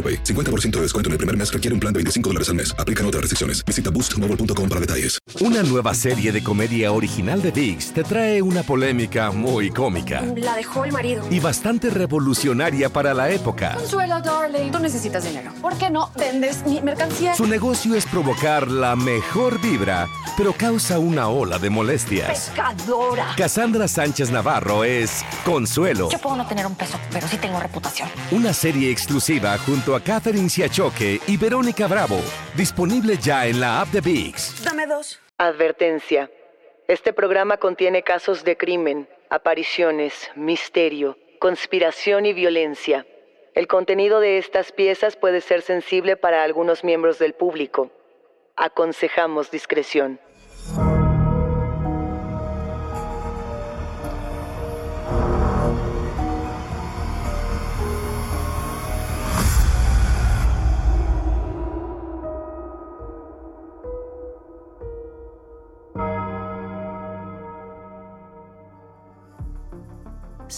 AroPay. 50% de descuento en el primer mes requiere un plan de 25 dólares al mes. Aplican otras restricciones. Visita boostmobile.com para detalles. Una nueva serie de comedia original de VIX te trae una polémica muy cómica La dejó el marido. y bastante revolucionaria para la época. Consuelo, darling. Tú necesitas dinero. ¿Por qué no vendes mi mercancía? Su negocio es provocar la mejor vibra, pero causa una ola de molestias. Pescadora. Cassandra Sánchez Navarro es Consuelo, Yo puedo no tener un peso, pero sí tengo reputación. una serie exclusiva junto a Catherine Siachoque y Verónica Bravo, disponible ya en la app de VIX. Dame dos. Advertencia. Este programa contiene casos de crimen, apariciones, misterio, conspiración y violencia. El contenido de estas piezas puede ser sensible para algunos miembros del público. Aconsejamos discreción.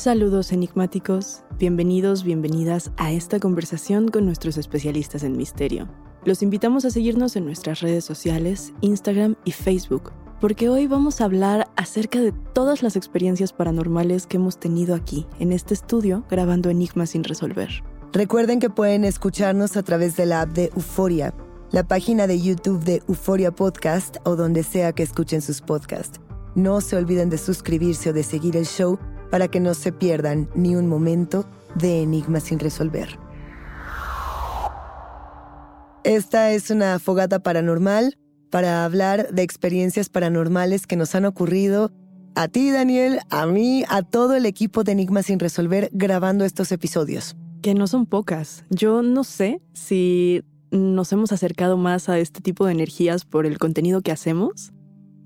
Saludos enigmáticos, bienvenidos, bienvenidas a esta conversación con nuestros especialistas en misterio. Los invitamos a seguirnos en nuestras redes sociales, Instagram y Facebook, porque hoy vamos a hablar acerca de todas las experiencias paranormales que hemos tenido aquí, en este estudio, grabando Enigmas sin resolver. Recuerden que pueden escucharnos a través de la app de Euforia, la página de YouTube de Euforia Podcast o donde sea que escuchen sus podcasts. No se olviden de suscribirse o de seguir el show para que no se pierdan ni un momento de Enigmas sin resolver. Esta es una fogata paranormal para hablar de experiencias paranormales que nos han ocurrido a ti, Daniel, a mí, a todo el equipo de Enigmas sin resolver grabando estos episodios. Que no son pocas. Yo no sé si nos hemos acercado más a este tipo de energías por el contenido que hacemos,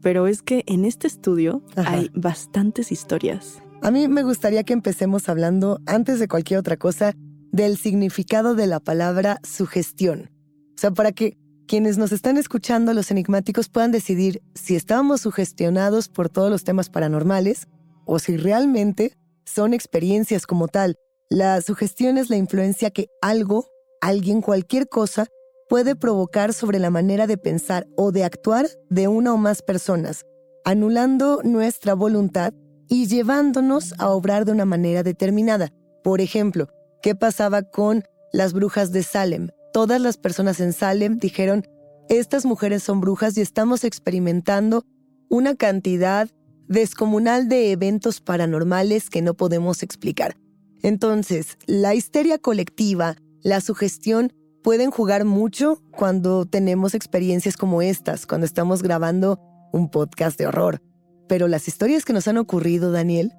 pero es que en este estudio Ajá. hay bastantes historias. A mí me gustaría que empecemos hablando, antes de cualquier otra cosa, del significado de la palabra sugestión. O sea, para que quienes nos están escuchando, los enigmáticos, puedan decidir si estábamos sugestionados por todos los temas paranormales o si realmente son experiencias como tal. La sugestión es la influencia que algo, alguien, cualquier cosa, puede provocar sobre la manera de pensar o de actuar de una o más personas, anulando nuestra voluntad y llevándonos a obrar de una manera determinada. Por ejemplo, ¿qué pasaba con las brujas de Salem? Todas las personas en Salem dijeron, estas mujeres son brujas y estamos experimentando una cantidad descomunal de eventos paranormales que no podemos explicar. Entonces, la histeria colectiva, la sugestión, pueden jugar mucho cuando tenemos experiencias como estas, cuando estamos grabando un podcast de horror. Pero las historias que nos han ocurrido, Daniel,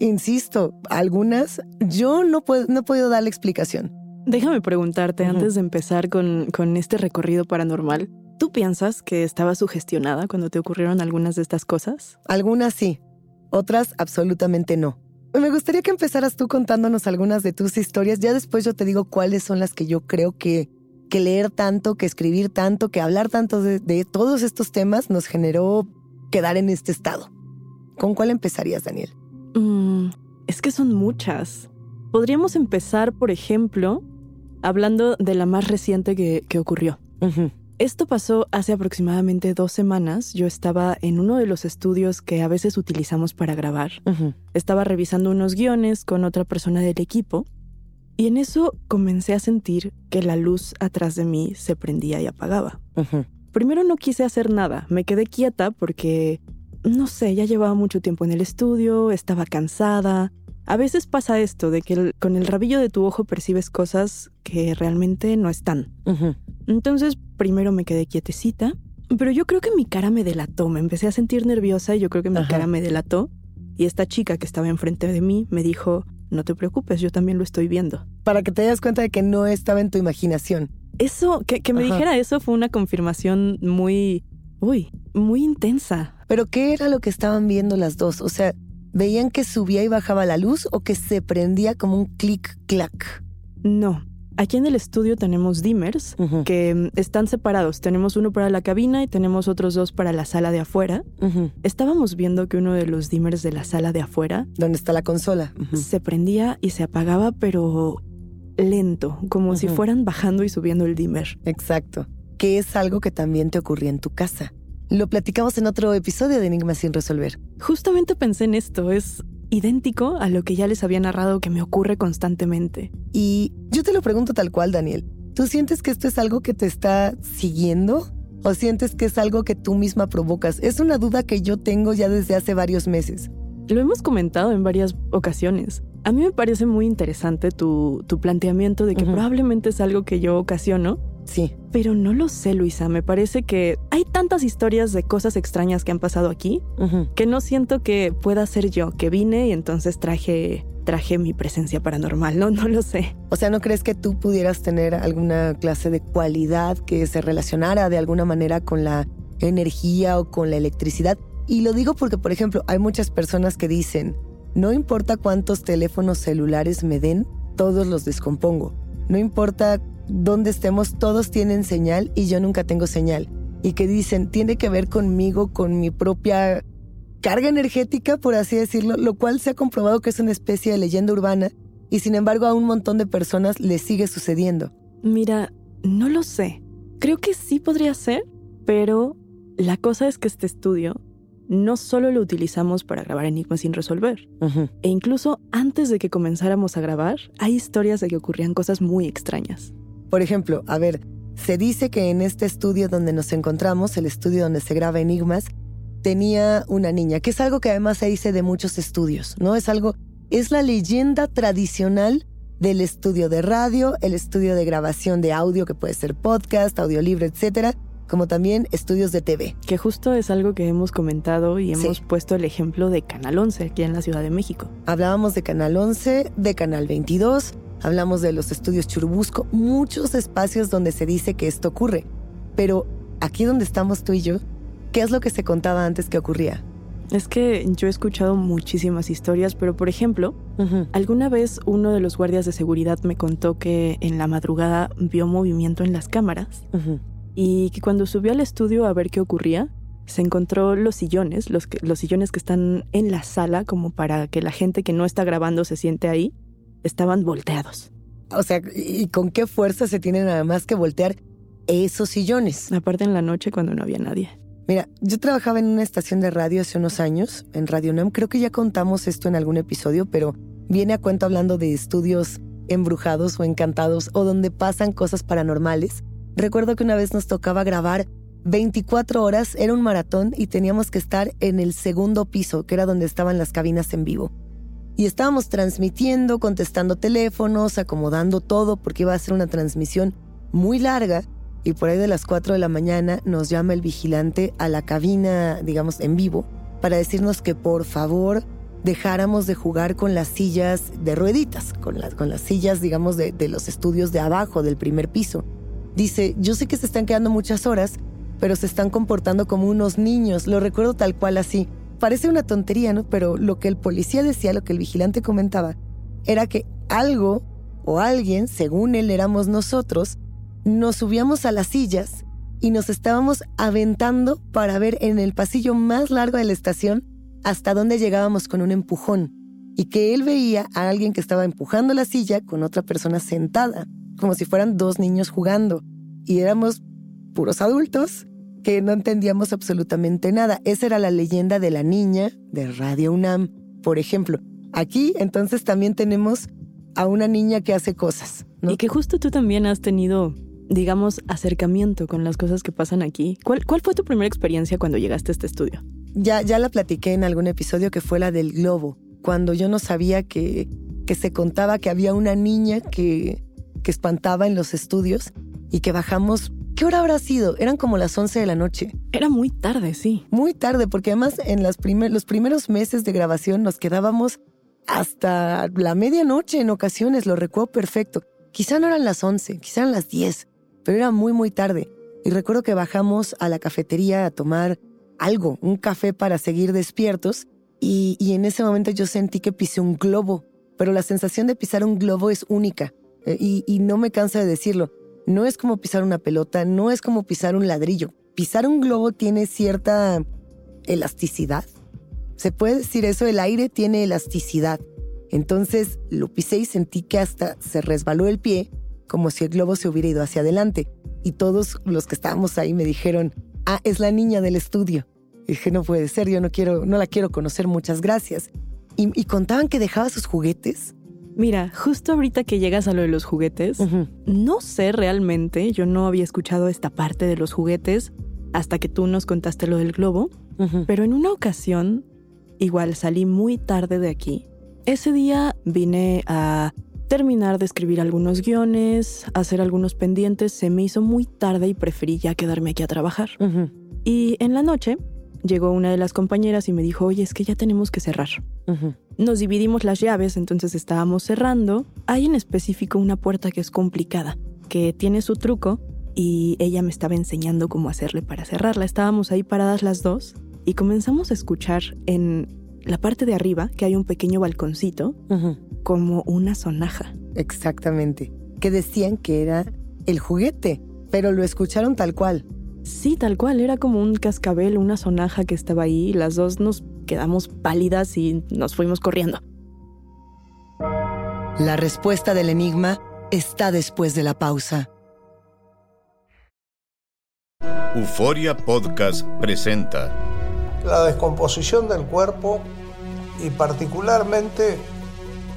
insisto, algunas yo no, puedo, no he podido dar la explicación. Déjame preguntarte, antes de empezar con, con este recorrido paranormal, ¿tú piensas que estabas sugestionada cuando te ocurrieron algunas de estas cosas? Algunas sí, otras absolutamente no. Me gustaría que empezaras tú contándonos algunas de tus historias. Ya después yo te digo cuáles son las que yo creo que, que leer tanto, que escribir tanto, que hablar tanto de, de todos estos temas nos generó quedar en este estado. ¿Con cuál empezarías, Daniel? Mm, es que son muchas. Podríamos empezar, por ejemplo, hablando de la más reciente que, que ocurrió. Esto pasó hace aproximadamente dos semanas. Yo estaba en uno de los estudios que a veces utilizamos para grabar. Estaba revisando unos guiones con otra persona del equipo y en eso comencé a sentir que la luz atrás de mí se prendía y apagaba. Primero no quise hacer nada, me quedé quieta porque, no sé, ya llevaba mucho tiempo en el estudio, estaba cansada. A veces pasa esto, de que con el rabillo de tu ojo percibes cosas que realmente no están. Entonces, primero me quedé quietecita, pero yo creo que mi cara me delató, me empecé a sentir nerviosa y yo creo que mi cara me delató. Y esta chica que estaba enfrente de mí me dijo, no te preocupes, yo también lo estoy viendo. Para que te das cuenta de que no estaba en tu imaginación. Eso, que, me dijera eso fue una confirmación muy, uy, muy intensa. Pero ¿qué era lo que estaban viendo las dos? O sea, ¿veían que subía y bajaba la luz o que se prendía como un clic-clac? No, Aquí en el estudio tenemos dimmers que mm, están separados. Tenemos uno para la cabina y tenemos otros dos para la sala de afuera. Estábamos viendo que uno de los dimmers de la sala de afuera... ¿Dónde está la consola? Se prendía y se apagaba, pero lento, como si fueran bajando y subiendo el dimmer. Exacto. Que es algo que también te ocurría en tu casa. Lo platicamos en otro episodio de Enigma sin resolver. Justamente pensé en esto. Es idéntico a lo que ya les había narrado que me ocurre constantemente. Y yo te lo pregunto tal cual, Daniel. ¿Tú sientes que esto es algo que te está siguiendo? ¿O sientes que es algo que tú misma provocas? Es una duda que yo tengo ya desde hace varios meses. Lo hemos comentado en varias ocasiones. A mí me parece muy interesante tu, planteamiento de que probablemente es algo que yo ocasiono Sí. Pero no lo sé, Luisa. Me parece que hay tantas historias de cosas extrañas que han pasado aquí que no siento que pueda ser yo, que vine y entonces traje traje mi presencia paranormal, no, no lo sé. O sea, ¿no crees que tú pudieras tener alguna clase de cualidad que se relacionara de alguna manera con la energía o con la electricidad? Y lo digo porque, por ejemplo, hay muchas personas que dicen, no importa cuántos teléfonos celulares me den, todos los descompongo. No importa donde estemos todos tienen señal y yo nunca tengo señal. Y que dicen, tiene que ver conmigo, con mi propia carga energética, por así decirlo, lo cual se ha comprobado que es una especie de leyenda urbana y sin embargo a un montón de personas le sigue sucediendo. Mira, no lo sé. Creo que sí podría ser, pero la cosa es que este estudio no solo lo utilizamos para grabar enigmas sin resolver, e incluso antes de que comenzáramos a grabar, hay historias de que ocurrían cosas muy extrañas. Por ejemplo, a ver, se dice que en este estudio donde nos encontramos, el estudio donde se graba Enigmas, tenía una niña, que es algo que además se dice de muchos estudios, ¿no? Es algo, es la leyenda tradicional del estudio de radio, el estudio de grabación de audio, que puede ser podcast, audiolibro, etcétera, como también estudios de TV. Que justo es algo que hemos comentado y hemos puesto el ejemplo de Canal 11 aquí en la Ciudad de México. Hablábamos de Canal 11, de Canal 22, hablamos de los estudios Churubusco, muchos espacios donde se dice que esto ocurre. Pero aquí donde estamos tú y yo, ¿qué es lo que se contaba antes que ocurría? Es que yo he escuchado muchísimas historias, pero por ejemplo, alguna vez uno de los guardias de seguridad me contó que en la madrugada vio movimiento en las cámaras y que cuando subió al estudio a ver qué ocurría, se encontró los sillones, los, los sillones que están en la sala como para que la gente que no está grabando se siente ahí estaban volteados. O sea, ¿y con qué fuerza se tienen nada más que voltear esos sillones? Aparte en la noche cuando no había nadie. Mira, yo trabajaba en una estación de radio hace unos años, en Radio NAM. Creo que ya contamos esto en algún episodio, pero viene a cuento hablando de estudios embrujados o encantados o donde pasan cosas paranormales. Recuerdo que una vez nos tocaba grabar 24 horas, era un maratón y teníamos que estar en el segundo piso, que era donde estaban las cabinas en vivo y estábamos transmitiendo, contestando teléfonos, acomodando todo porque iba a ser una transmisión muy larga y por ahí de las 4 de la mañana nos llama el vigilante a la cabina, digamos, en vivo, para decirnos que por favor dejáramos de jugar con las sillas de rueditas, con, las, con las sillas, digamos, de, de los estudios de abajo, del primer piso. Dice, yo sé que se están quedando muchas horas, pero se están comportando como unos niños, lo recuerdo tal cual así. Parece una tontería, ¿no? Pero lo que el policía decía, lo que el vigilante comentaba, era que algo o alguien, según él éramos nosotros, nos subíamos a las sillas y nos estábamos aventando para ver en el pasillo más largo de la estación hasta dónde llegábamos con un empujón. Y que él veía a alguien que estaba empujando la silla con otra persona sentada, como si fueran dos niños jugando. Y éramos puros adultos que no entendíamos absolutamente nada. Esa era la leyenda de la niña de Radio UNAM, por ejemplo. Aquí entonces también tenemos a una niña que hace cosas. Y que justo tú también has tenido digamos, acercamiento con las cosas que pasan aquí. ¿Cuál, cuál fue tu primera experiencia cuando llegaste a este estudio? Ya, ya la platiqué en algún episodio que fue la del globo, cuando yo no sabía que, que se contaba que había una niña que, que espantaba en los estudios y que bajamos. ¿Qué hora habrá sido? Eran como las 11 de la noche. Era muy tarde, sí. Muy tarde, porque además en las los primeros meses de grabación nos quedábamos hasta la medianoche en ocasiones, lo recuerdo perfecto. Quizá no eran las 11, quizá eran las 10, pero era muy, muy tarde. Y recuerdo que bajamos a la cafetería a tomar algo, un café para seguir despiertos, y, en ese momento yo sentí que pisé un globo, pero la sensación de pisar un globo es única, y, y no me cansa de decirlo. No es como pisar una pelota, no es como pisar un ladrillo. Pisar un globo tiene cierta elasticidad. Se puede decir eso, el aire tiene elasticidad. Entonces lo pisé y sentí que hasta se resbaló el pie, como si el globo se hubiera ido hacia adelante. Y todos los que estábamos ahí me dijeron, ah, es la niña del estudio. Y dije, no puede ser, yo no quiero, no la quiero conocer, muchas gracias. Y, contaban que dejaba sus juguetes. Mira, justo ahorita que llegas a lo de los juguetes, no sé realmente, yo no había escuchado esta parte de los juguetes hasta que tú nos contaste lo del globo, pero en una ocasión, igual salí muy tarde de aquí. Ese día vine a terminar de escribir algunos guiones, hacer algunos pendientes, se me hizo muy tarde y preferí ya quedarme aquí a trabajar. Y en la noche llegó una de las compañeras y me dijo, oye, es que ya tenemos que cerrar. Nos dividimos las llaves, entonces estábamos cerrando. Hay en específico una puerta que es complicada, que tiene su truco y ella me estaba enseñando cómo hacerle para cerrarla. Estábamos ahí paradas las dos y comenzamos a escuchar en la parte de arriba, que hay un pequeño balconcito, como una sonaja. Exactamente. Que decían que era el juguete, pero lo escucharon tal cual. Sí, tal cual, era como un cascabel, una sonaja que estaba ahí, y las dos nos quedamos pálidas y nos fuimos corriendo. La respuesta del enigma está después de la pausa. Euforia Podcast presenta la descomposición del cuerpo y particularmente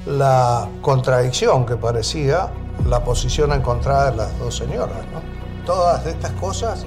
la contradicción que parecía la posición encontrada de las dos señoras. Todas estas cosas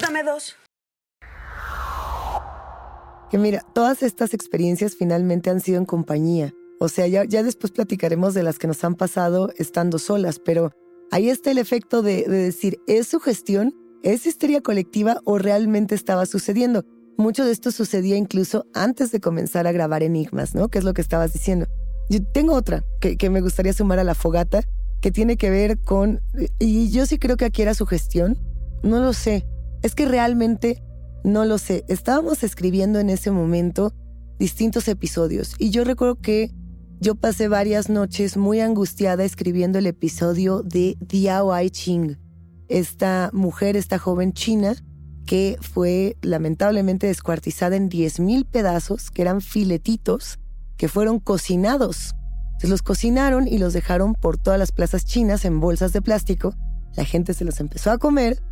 Dame dos. Que mira, todas estas experiencias finalmente han sido en compañía. O sea, ya, ya después platicaremos de las que nos han pasado estando solas, pero ahí está el efecto de, de decir, ¿es su gestión? ¿Es histeria colectiva o realmente estaba sucediendo? Mucho de esto sucedía incluso antes de comenzar a grabar Enigmas, ¿no? Que es lo que estabas diciendo. Yo tengo otra que, que me gustaría sumar a la fogata, que tiene que ver con, y yo sí creo que aquí era su gestión, no lo sé, es que realmente no lo sé. Estábamos escribiendo en ese momento distintos episodios y yo recuerdo que yo pasé varias noches muy angustiada escribiendo el episodio de Diao Ai Ching, esta mujer, esta joven china que fue lamentablemente descuartizada en 10.000 pedazos, que eran filetitos, que fueron cocinados. Se los cocinaron y los dejaron por todas las plazas chinas en bolsas de plástico. La gente se los empezó a comer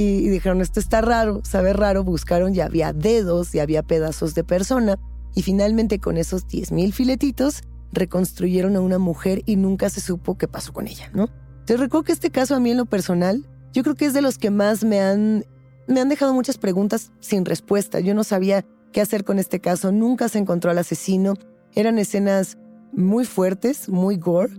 y, dijeron, esto está raro, sabe raro, buscaron y había dedos y había pedazos de persona. Y finalmente con esos 10.000 filetitos reconstruyeron a una mujer y nunca se supo qué pasó con ella, ¿no? Te recuerdo que este caso a mí en lo personal yo creo que es de los que más me han, me han dejado muchas preguntas sin respuesta. Yo no sabía qué hacer con este caso, nunca se encontró al asesino. Eran escenas muy fuertes, muy gore.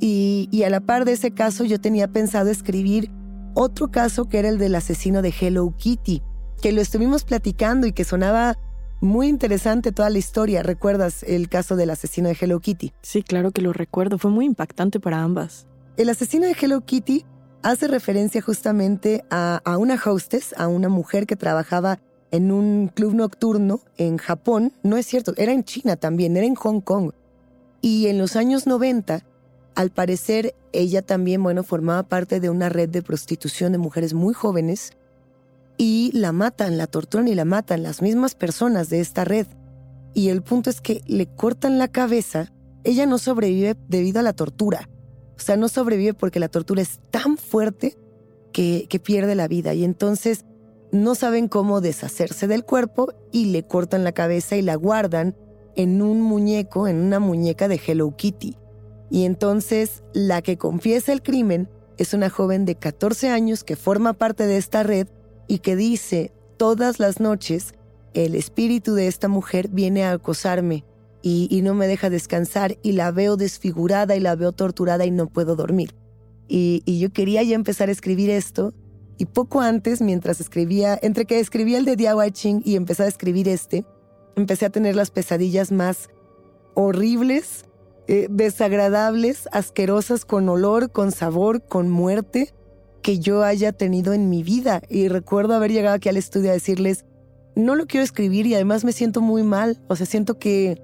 Y, y a la par de ese caso yo tenía pensado escribir otro caso que era el del asesino de Hello Kitty, que lo estuvimos platicando y que sonaba muy interesante toda la historia. ¿Recuerdas el caso del asesino de Hello Kitty? Sí, claro que lo recuerdo. Fue muy impactante para ambas. El asesino de Hello Kitty hace referencia justamente a, a una hostess, a una mujer que trabajaba en un club nocturno en Japón. No es cierto, era en China también, era en Hong Kong. Y en los años 90, al parecer, ella también, bueno, formaba parte de una red de prostitución de mujeres muy jóvenes y la matan, la torturan y la matan las mismas personas de esta red. Y el punto es que le cortan la cabeza, ella no sobrevive debido a la tortura. O sea, no sobrevive porque la tortura es tan fuerte que, que pierde la vida. Y entonces no saben cómo deshacerse del cuerpo y le cortan la cabeza y la guardan en un muñeco, en una muñeca de Hello Kitty. Y entonces la que confiesa el crimen es una joven de 14 años que forma parte de esta red y que dice todas las noches, el espíritu de esta mujer viene a acosarme y, no me deja descansar y la veo desfigurada y la veo torturada y no puedo dormir. Y, yo quería ya empezar a escribir esto y poco antes, mientras escribía, entre que escribía el de Diao Ching y empecé a escribir este, empecé a tener las pesadillas más horribles, eh, desagradables, asquerosas, con olor, con sabor, con muerte que yo haya tenido en mi vida. Y recuerdo haber llegado aquí al estudio a decirles, no lo quiero escribir y además me siento muy mal. O sea, siento que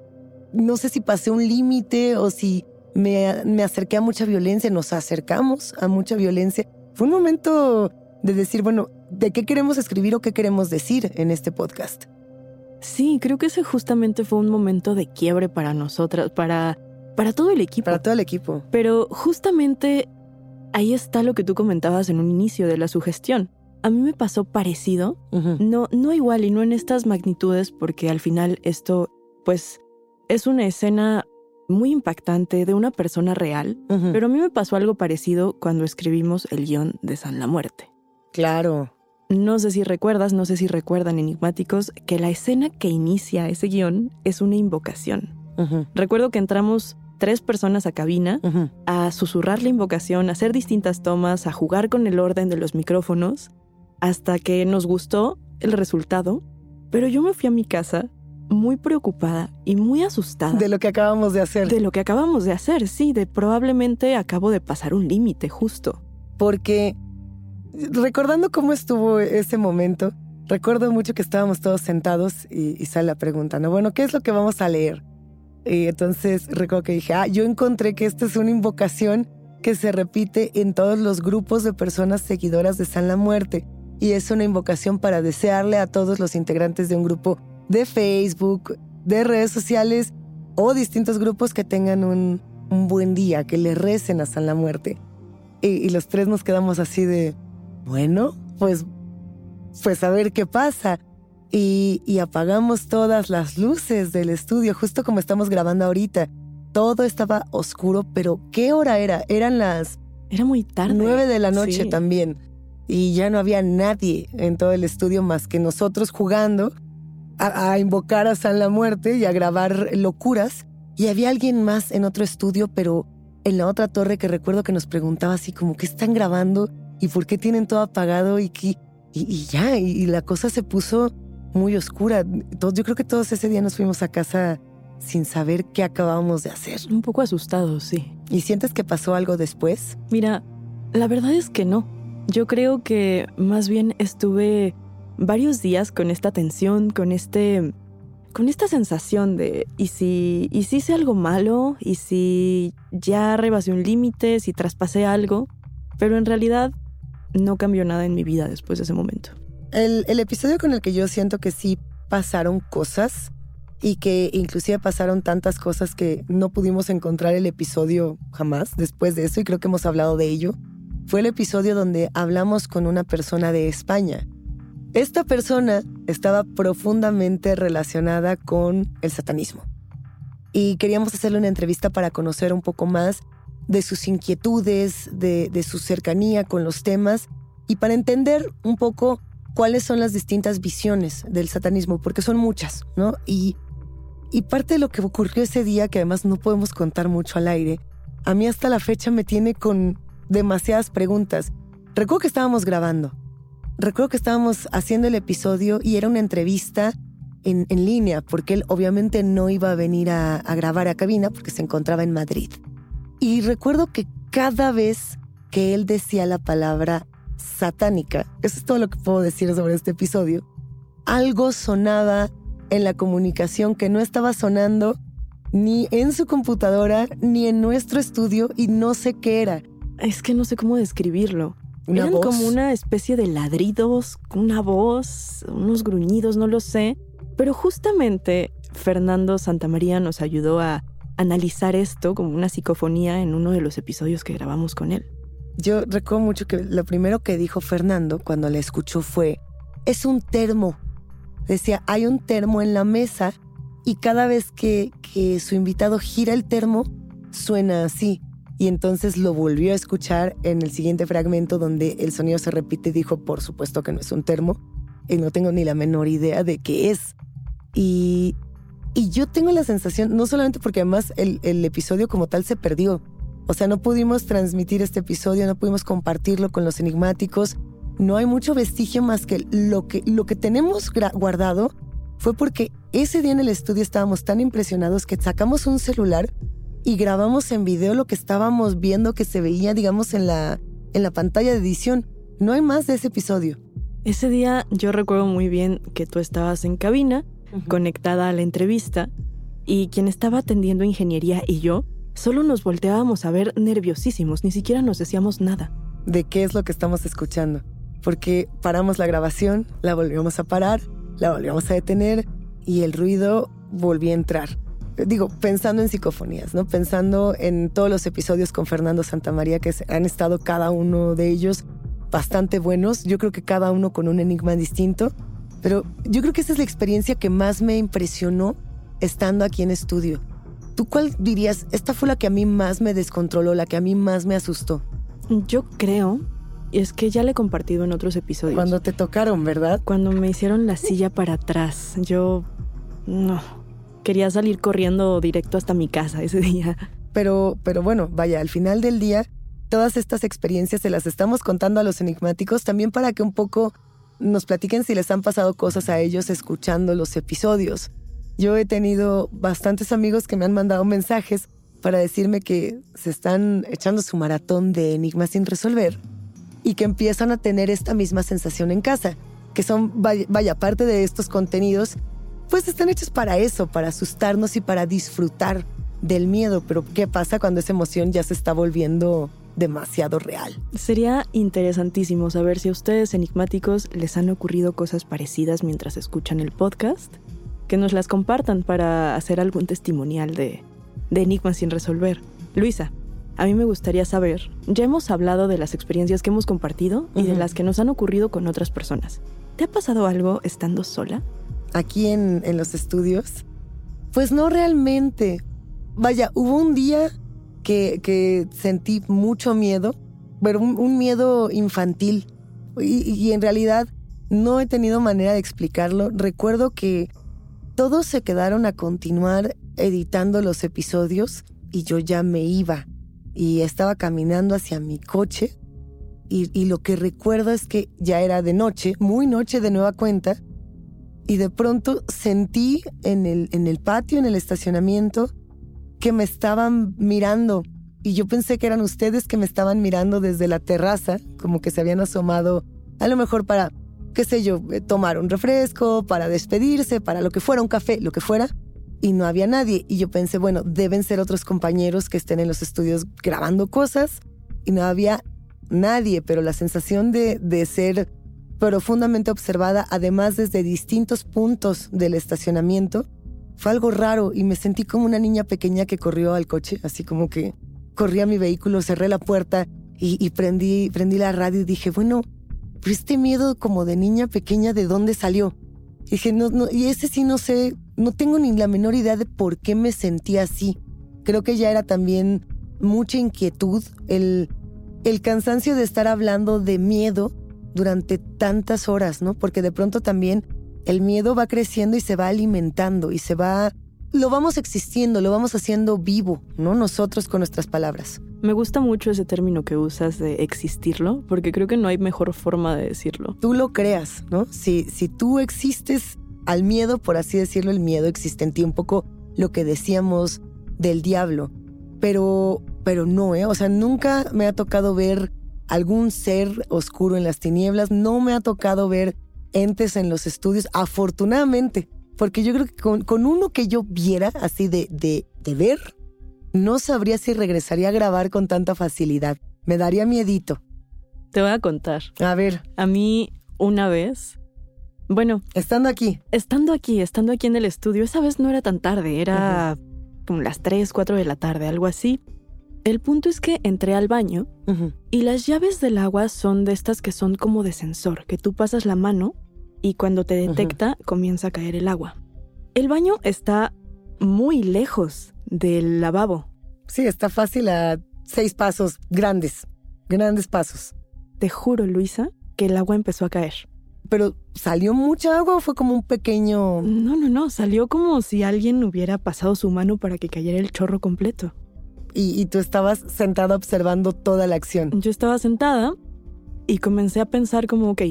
no sé si pasé un límite o si me, me acerqué a mucha violencia, nos acercamos a mucha violencia. Fue un momento de decir, bueno, ¿de qué queremos escribir o qué queremos decir en este podcast? Sí, creo que ese justamente fue un momento de quiebre para nosotras, para, para todo el equipo. Para todo el equipo. Pero justamente ahí está lo que tú comentabas en un inicio de la sugestión. A mí me pasó parecido, no, no igual y no en estas magnitudes, porque al final esto, pues, es una escena muy impactante de una persona real, pero a mí me pasó algo parecido cuando escribimos el guion de San la Muerte. Claro. No sé si recuerdas, no sé si recuerdan enigmáticos, que la escena que inicia ese guion es una invocación. Recuerdo que entramos tres personas a cabina a susurrar la invocación, a hacer distintas tomas, a jugar con el orden de los micrófonos, hasta que nos gustó el resultado, pero yo me fui a mi casa muy preocupada y muy asustada. De lo que acabamos de hacer. De lo que acabamos de hacer, sí, de probablemente acabo de pasar un límite justo. Porque recordando cómo estuvo ese momento, recuerdo mucho que estábamos todos sentados y, sale la pregunta, ¿no? Bueno, ¿qué es lo que vamos a leer? Y entonces recuerdo que dije, ah, yo encontré que esta es una invocación que se repite en todos los grupos de personas seguidoras de San la Muerte. Y es una invocación para desearle a todos los integrantes de un grupo de Facebook, de redes sociales o distintos grupos que tengan un, buen día, que le recen a San la Muerte. y los tres nos quedamos así de, bueno, pues, pues a ver qué pasa. Y, y, apagamos todas las luces del estudio, justo como estamos grabando ahorita. Todo estaba oscuro, pero ¿qué hora era? Eran las... Era muy tarde. Nueve de la noche también. Y ya no había nadie en todo el estudio más que nosotros jugando a, a invocar a San la Muerte y a grabar locuras. Y había alguien más en otro estudio, pero en la otra torre que recuerdo que nos preguntaba así como, ¿qué están grabando? ¿Y por qué tienen todo apagado? Y, y, ya, y, la cosa se puso muy oscura. yo creo que todos ese día nos fuimos a casa sin saber qué acabábamos de hacer. Un poco asustados, sí. ¿Y sientes que pasó algo después? Mira, la verdad es que no. Yo creo que más bien estuve varios días con esta tensión, con este con esta sensación de ¿y si y si hice algo malo? ¿Y si ya rebasé un límite? ¿Si traspasé algo? Pero en realidad no cambió nada en mi vida después de ese momento. El, episodio con el que yo siento que sí pasaron cosas y que inclusive pasaron tantas cosas que no pudimos encontrar el episodio jamás después de eso y creo que hemos hablado de ello, fue el episodio donde hablamos con una persona de España. Esta persona estaba profundamente relacionada con el satanismo y queríamos hacerle una entrevista para conocer un poco más de sus inquietudes, de, su cercanía con los temas y para entender un poco cuáles son las distintas visiones del satanismo, porque son muchas, ¿no? Y, y parte de lo que ocurrió ese día, que además no podemos contar mucho al aire, a mí hasta la fecha me tiene con demasiadas preguntas. Recuerdo que estábamos grabando, recuerdo que estábamos haciendo el episodio y era una entrevista en, línea, porque él obviamente no iba a venir a grabar a cabina porque se encontraba en Madrid. Y recuerdo que cada vez que él decía la palabra satánica, eso es todo lo que puedo decir sobre este episodio, algo sonaba en la comunicación que no estaba sonando ni en su computadora ni en nuestro estudio y no sé qué era. Es que no sé cómo describirlo. ¿Una Eran voz? como una especie de ladridos, una voz, unos gruñidos, no lo sé. Pero justamente Fernando Santamaría nos ayudó a analizar esto como una psicofonía en uno de los episodios que grabamos con él. Yo recuerdo mucho que lo primero que dijo Fernando cuando le escuchó fue, es un termo. Decía, hay un termo en la mesa y cada vez que, que su invitado gira el termo, suena así. Y entonces lo volvió a escuchar en el siguiente fragmento donde el sonido se repite y dijo, por supuesto que no es un termo, y no tengo ni la menor idea de qué es. Y, y yo tengo la sensación, no solamente porque además el, el episodio como tal se perdió, o sea, no pudimos transmitir este episodio, no pudimos compartirlo con los enigmáticos, no hay mucho vestigio más que lo que, lo que tenemos guardado fue porque ese día en el estudio estábamos tan impresionados que sacamos un celular y grabamos en video lo que estábamos viendo que se veía, digamos, en la, en la pantalla de edición. No hay más de ese episodio. Ese día yo recuerdo muy bien que tú estabas en cabina, conectada a la entrevista, y quien estaba atendiendo ingeniería y yo solo nos volteábamos a ver nerviosísimos, ni siquiera nos decíamos nada. ¿De qué es lo que estamos escuchando? Porque paramos la grabación, la volvíamos a parar, la volvíamos a detener y el ruido volvía a entrar. Digo, pensando en psicofonías, ¿no? Pensando en todos los episodios con Fernando Santamaría que han estado cada uno de ellos bastante buenos. Yo creo que cada uno con un enigma distinto. Pero yo creo que esa es la experiencia que más me impresionó estando aquí en estudio. ¿Tú cuál dirías? Esta fue la que a mí más me descontroló, la que a mí más me asustó. Yo creo, y es que ya le he compartido en otros episodios. Cuando te tocaron, ¿verdad? Cuando me hicieron la silla para atrás, yo no quería salir corriendo directo hasta mi casa ese día. Pero, pero bueno, vaya, al final del día, todas estas experiencias se las estamos contando a los enigmáticos también para que un poco nos platiquen si les han pasado cosas a ellos escuchando los episodios. Yo he tenido bastantes amigos que me han mandado mensajes para decirme que se están echando su maratón de enigmas sin resolver y que empiezan a tener esta misma sensación en casa, que son, vaya, parte de estos contenidos, pues están hechos para eso, para asustarnos y para disfrutar del miedo. Pero ¿qué pasa cuando esa emoción ya se está volviendo demasiado real? Sería interesantísimo saber si a ustedes enigmáticos les han ocurrido cosas parecidas mientras escuchan el podcast, que nos las compartan para hacer algún testimonial de, de enigmas sin resolver. Luisa, a mí me gustaría saber, ya hemos hablado de las experiencias que hemos compartido y de las que nos han ocurrido con otras personas. ¿Te ha pasado algo estando sola? aquí en, en los estudios? Pues no realmente. Vaya, hubo un día que, que sentí mucho miedo, pero un, un miedo infantil. Y, y en realidad no he tenido manera de explicarlo. Recuerdo que todos se quedaron a continuar editando los episodios y yo ya me iba. Y estaba caminando hacia mi coche. Y, lo que recuerdo es que ya era de noche, muy noche de nueva cuenta y de pronto sentí en el, en el patio, en el estacionamiento, que me estaban mirando. Y yo pensé que eran ustedes que me estaban mirando desde la terraza, como que se habían asomado, a lo mejor para, qué sé yo, eh, tomar un refresco, para despedirse, para lo que fuera, un café, lo que fuera. Y no había nadie. Y yo pensé, bueno, deben ser otros compañeros que estén en los estudios grabando cosas. Y no había nadie, pero la sensación de, de ser profundamente observada, además desde distintos puntos del estacionamiento, fue algo raro y me sentí como una niña pequeña que corrió al coche, así como que corrí a mi vehículo, cerré la puerta y, y prendí, prendí la radio y dije, bueno, pero este miedo como de niña pequeña, ¿de dónde salió? Y dije, no, no, y ese sí no sé, no tengo ni la menor idea de por qué me sentí así. Creo que ya era también mucha inquietud, el, el cansancio de estar hablando de miedo durante tantas horas, ¿no? Porque de pronto también el miedo va creciendo y se va alimentando y se va... Lo vamos existiendo, lo vamos haciendo vivo, ¿no? Nosotros con nuestras palabras. Me gusta mucho ese término que usas de existirlo, porque creo que no hay mejor forma de decirlo. Tú lo creas, ¿no? Si, si tú existes al miedo, por así decirlo, el miedo existe en ti, un poco lo que decíamos del diablo. Pero, pero no, ¿eh? O sea, nunca me ha tocado ver algún ser oscuro en las tinieblas, no me ha tocado ver entes en los estudios, afortunadamente, porque yo creo que con, uno que yo viera así de, de, de ver, no sabría si regresaría a grabar con tanta facilidad. Me daría miedito. Te voy a contar. A ver. A mí una vez, bueno. Estando aquí. Estando aquí, estando aquí en el estudio, esa vez no era tan tarde, era como las 3, 4 de la tarde, algo así. El punto es que entré al baño y las llaves del agua son de estas que son como de sensor, que tú pasas la mano y cuando te detecta comienza a caer el agua. El baño está muy lejos del lavabo. Sí, está fácil a seis pasos grandes, grandes pasos. Te juro, Luisa, que el agua empezó a caer. ¿Pero salió mucha agua o fue como un pequeño...? No, no, no, salió como si alguien hubiera pasado su mano para que cayera el chorro completo. Y, y tú estabas sentada observando toda la acción. Yo estaba sentada y comencé a pensar como, ok,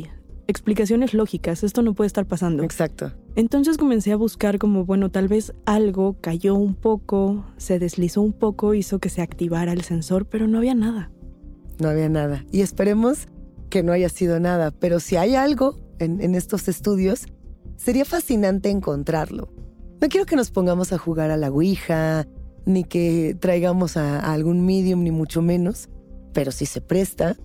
explicaciones lógicas, esto no puede estar pasando. Exacto. Entonces comencé a buscar como, bueno, tal vez algo cayó un poco, se deslizó un poco, hizo que se activara el sensor, pero no había nada. No había nada. Y esperemos que no haya sido nada, pero si hay algo en, estos estudios, sería fascinante encontrarlo. No quiero que nos pongamos a jugar a la Ouija, ni que traigamos a algún medium, ni mucho menos, pero si se presta,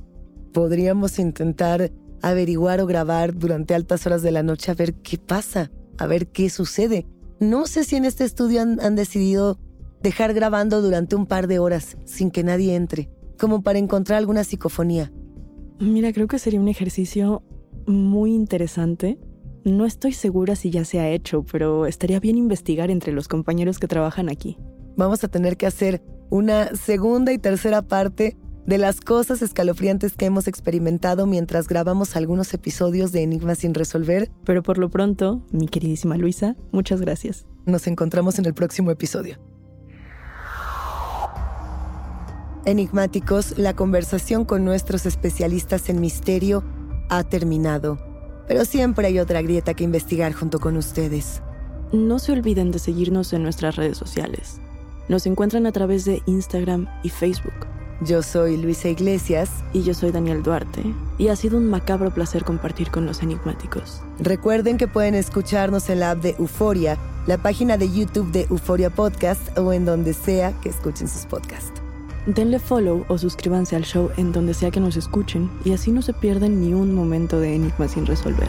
podríamos intentar averiguar o grabar durante altas horas de la noche a ver qué pasa, a ver qué sucede. No sé si en este estudio han, decidido dejar grabando durante un par de horas sin que nadie entre, como para encontrar alguna psicofonía. Mira, creo que sería un ejercicio muy interesante. No estoy segura si ya se ha hecho, pero estaría bien investigar entre los compañeros que trabajan aquí. Vamos a tener que hacer una segunda y tercera parte de las cosas escalofriantes que hemos experimentado mientras grabamos algunos episodios de Enigmas sin resolver. Pero por lo pronto, mi queridísima Luisa, muchas gracias. Nos encontramos en el próximo episodio. Enigmáticos, la conversación con nuestros especialistas en misterio ha terminado. Pero siempre hay otra grieta que investigar junto con ustedes. No se olviden de seguirnos en nuestras redes sociales. Nos encuentran a través de Instagram y Facebook. Yo soy Luisa Iglesias. Y yo soy Daniel Duarte. Y ha sido un macabro placer compartir con los enigmáticos. Recuerden que pueden escucharnos en la app de Euforia, la página de YouTube de Euforia Podcast o en donde sea que escuchen sus podcasts. Denle follow o suscríbanse al show en donde sea que nos escuchen y así no se pierden ni un momento de enigma sin resolver.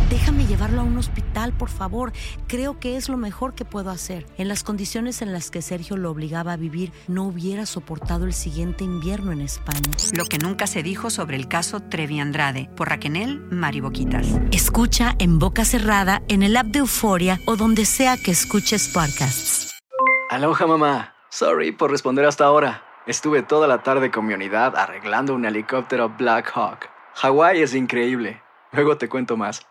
Déjame llevarlo a un hospital, por favor. Creo que es lo mejor que puedo hacer. En las condiciones en las que Sergio lo obligaba a vivir, no hubiera soportado el siguiente invierno en España. Lo que nunca se dijo sobre el caso Trevi Andrade, por Raquenel Mariboquitas. Escucha en boca cerrada, en el app de Euforia o donde sea que escuches podcasts. Aloha, mamá. Sorry por responder hasta ahora. Estuve toda la tarde con mi unidad arreglando un helicóptero Black Hawk. Hawái es increíble. Luego te cuento más.